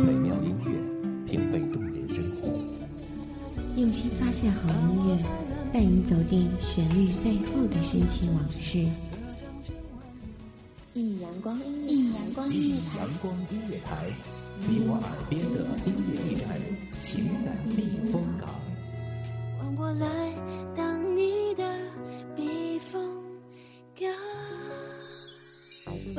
美妙音乐，品味动人生活。用心发现好音乐，带你走进旋律背后的深情往事。一米阳光，一阳光音乐台，阳光音乐台，你我耳边的音乐驿站，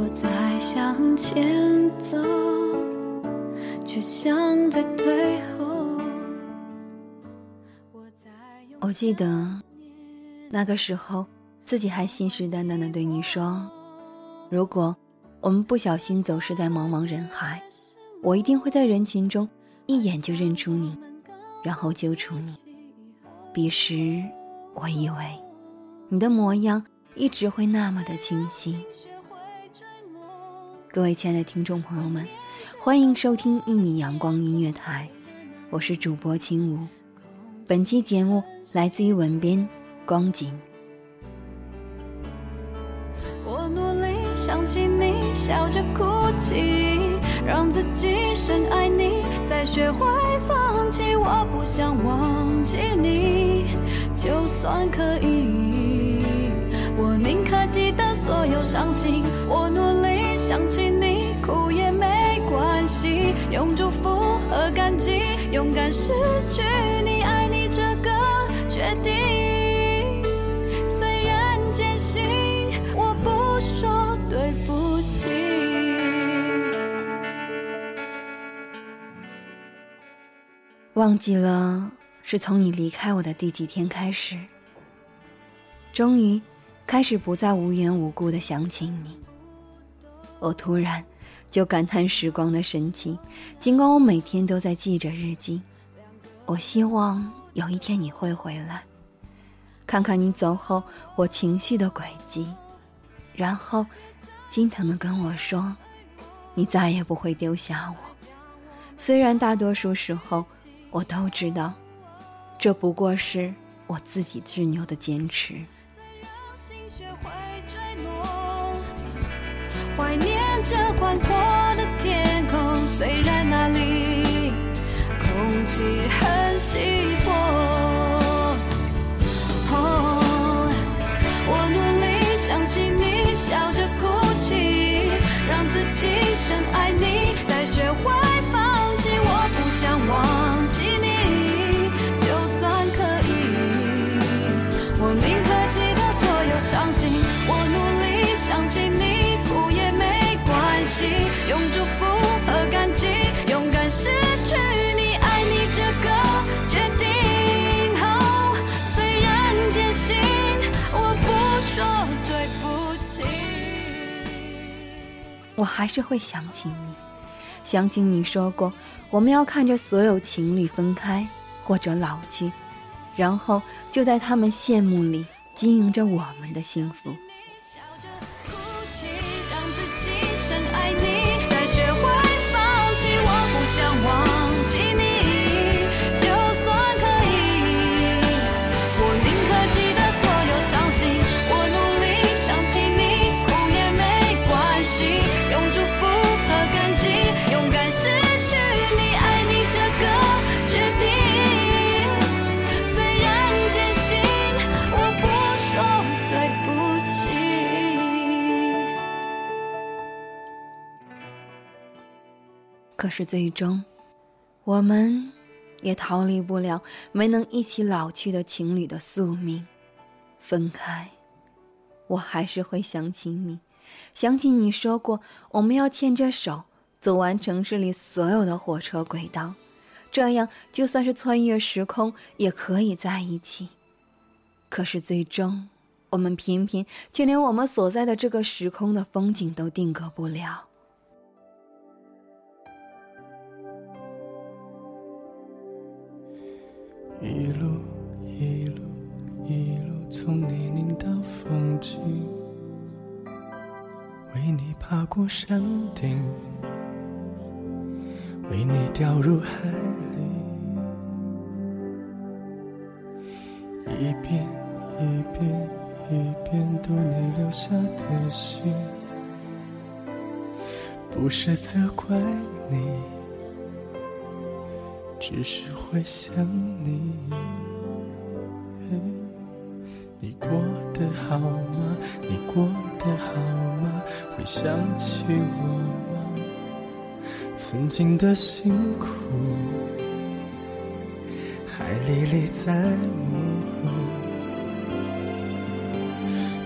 我在向前走，却像在退后。我记得那个时候，自己还信誓旦旦的对你说：“如果我们不小心走失在茫茫人海，我一定会在人群中一眼就认出你，然后救出你。”彼时，我以为你的模样一直会那么的清晰。各位亲爱的听众朋友们，欢迎收听一米阳光音乐台，我是主播青梧。本期节目来自于文编光景。我努力想起你，笑着哭泣，让自己深爱你，再学会放弃。我不想忘记你，就算可以，我宁可记得所有伤心。我努力想起你，哭也没关系，用祝福和感激，勇敢失去你，爱你这个决定。虽然艰辛，我不说对不起。忘记了是从你离开我的第几天开始，终于开始不再无缘无故的想起你。我突然就感叹时光的神奇，尽管我每天都在记着日记。我希望有一天你会回来，看看你走后我情绪的轨迹，然后心疼的跟我说，你再也不会丢下我。虽然大多数时候。我都知道，这不过是我自己执拗的坚持。怀念着宽阔的天空，虽然那里空气很稀薄。哦我努力想起你，笑着哭泣，让自己深爱你，情，我不说对不起。我还是会想起你，想起你说过，我们要看着所有情侣分开或者老去，然后就在他们羡慕里。经营着我们的幸福。可是最终，我们也逃离不了没能一起老去的情侣的宿命。分开，我还是会想起你，想起你说过我们要牵着手走完城市里所有的火车轨道，这样就算是穿越时空也可以在一起。可是最终，我们偏偏却连我们所在的这个时空的风景都定格不了。一路一路一路从泥泞到风景。为你爬过山顶，为你掉入海里，一遍一遍一遍读你留下的信，不是责怪你，只是会想你。你过得好吗？你过得好吗？会想起我吗？曾经的辛苦还历历在目。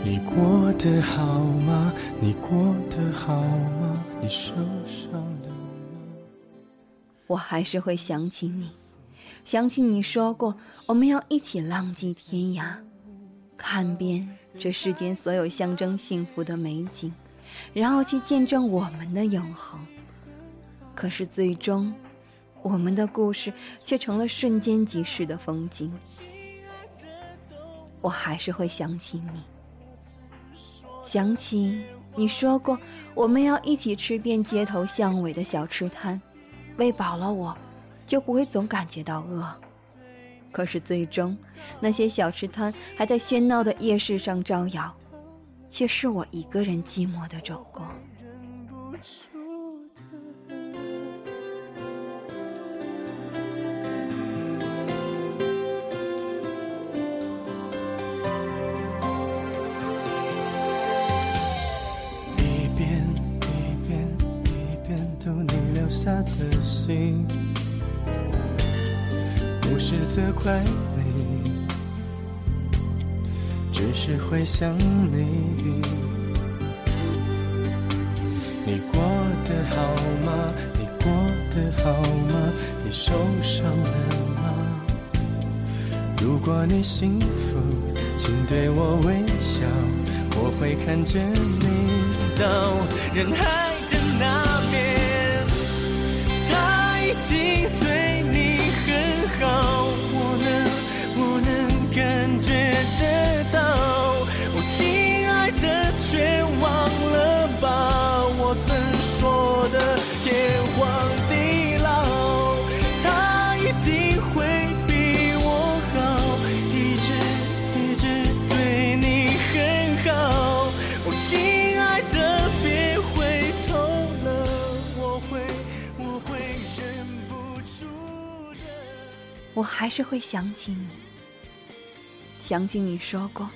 你过得好吗？你过得好吗？你受伤了？我还是会想起你，想起你说过我们要一起浪迹天涯。看遍这世间所有象征幸福的美景，然后去见证我们的永恒。可是最终，我们的故事却成了瞬间即逝的风景。我还是会想起你，想起你说过我们要一起吃遍街头巷尾的小吃摊，喂饱了我，就不会总感觉到饿。可是最终，那些小吃摊还在喧闹的夜市上招摇，却是我一个人寂寞的走过。责怪你，只是会想你。你过得好吗？你过得好吗？你受伤了吗？如果你幸福，请对我微笑，我会看着你到人海的那边，他一我还是会想起你，想起你说过，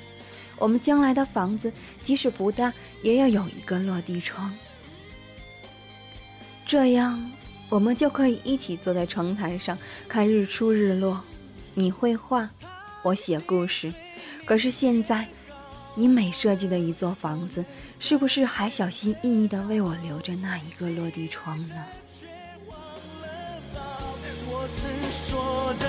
我们将来的房子即使不大，也要有一个落地窗，这样我们就可以一起坐在窗台上看日出日落。你绘画，我写故事，可是现在，你每设计的一座房子，是不是还小心翼翼的为我留着那一个落地窗呢？我曾说的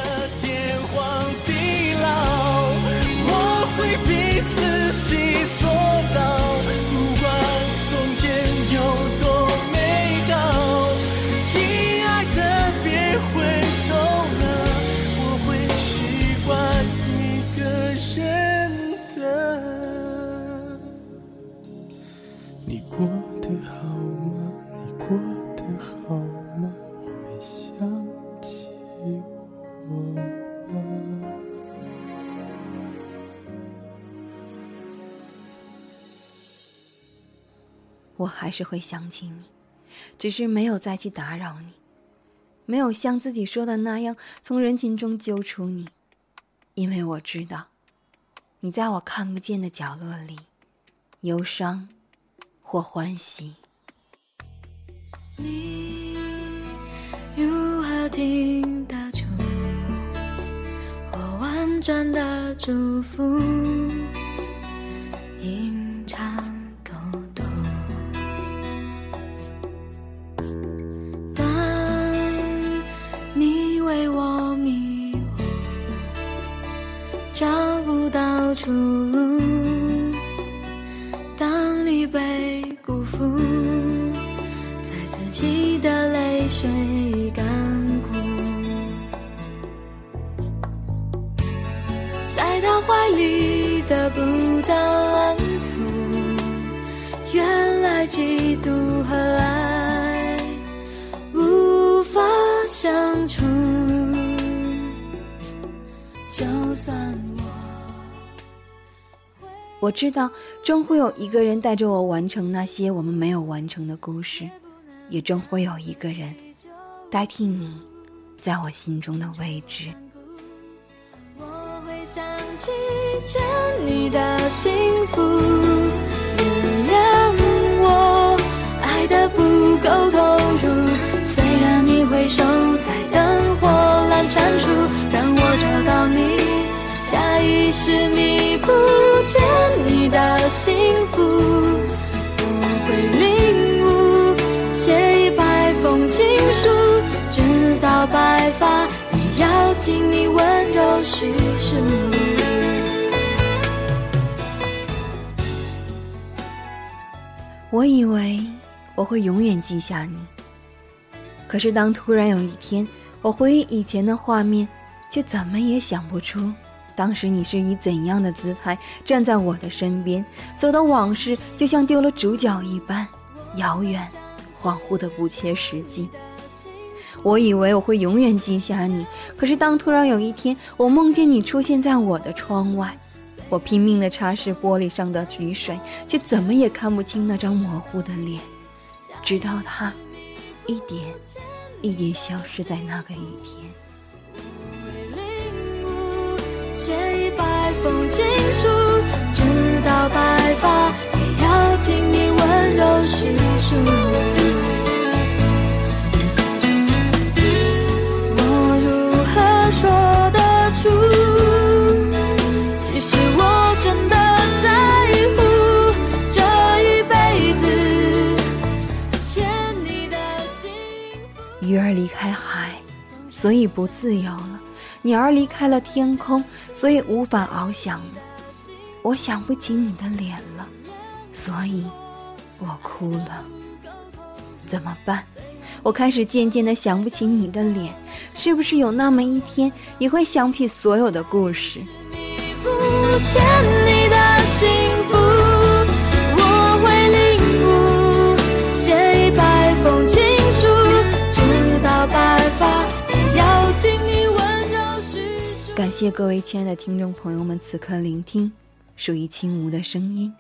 还是会想起你，只是没有再去打扰你，没有像自己说的那样从人群中揪出你，因为我知道，你在我看不见的角落里，忧伤或欢喜。你如何听得出我婉转的祝福？被辜负，在自己的泪水干枯，在他怀里得不到安抚，原来嫉妒和爱我知道，终会有一个人带着我完成那些我们没有完成的故事，也终会有一个人代替你，在我心中的位置。我会想起欠你的幸福，原谅我爱的不够投入。虽然你回首在灯火阑珊处，让我找到你，下意识弥补我以为我会永远记下你，可是当突然有一天，我回忆以前的画面，却怎么也想不出，当时你是以怎样的姿态站在我的身边，走的往事就像丢了主角一般，遥远、恍惚的不切实际。我以为我会永远记下你，可是当突然有一天，我梦见你出现在我的窗外，我拼命地擦拭玻璃上的雨水，却怎么也看不清那张模糊的脸，直到它一点一点消失在那个雨天。直到白发，也要听你温柔叙述。儿离开海，所以不自由了；鸟儿离开了天空，所以无法翱翔了。我想不起你的脸了，所以我哭了。怎么办？我开始渐渐的想不起你的脸，是不是有那么一天，也会想起所有的故事？谢各位亲爱的听众朋友们此刻聆听属于青梧的声音。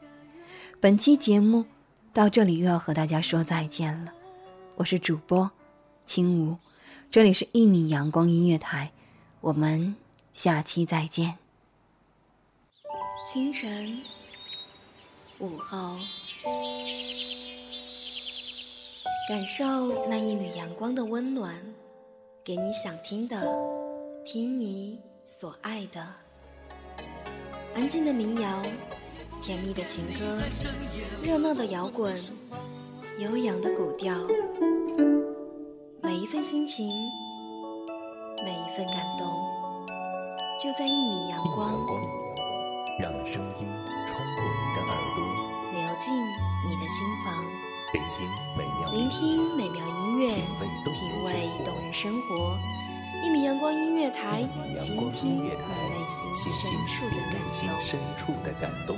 本期节目到这里又要和大家说再见了，我是主播青梧，这里是一米阳光音乐台，我们下期再见。清晨，午后，感受那一缕阳光的温暖，给你想听的，听你所爱的。安静的民谣，甜蜜的情歌，热闹的摇滚，悠扬的古调，每一份心情，每一份感动，就在一米阳光。让声音穿过你的耳朵，流进你的心房，聆听美妙聆听美妙音乐，品味动人生活味动人生活。一米阳光音乐台，倾听内。心深处的感动。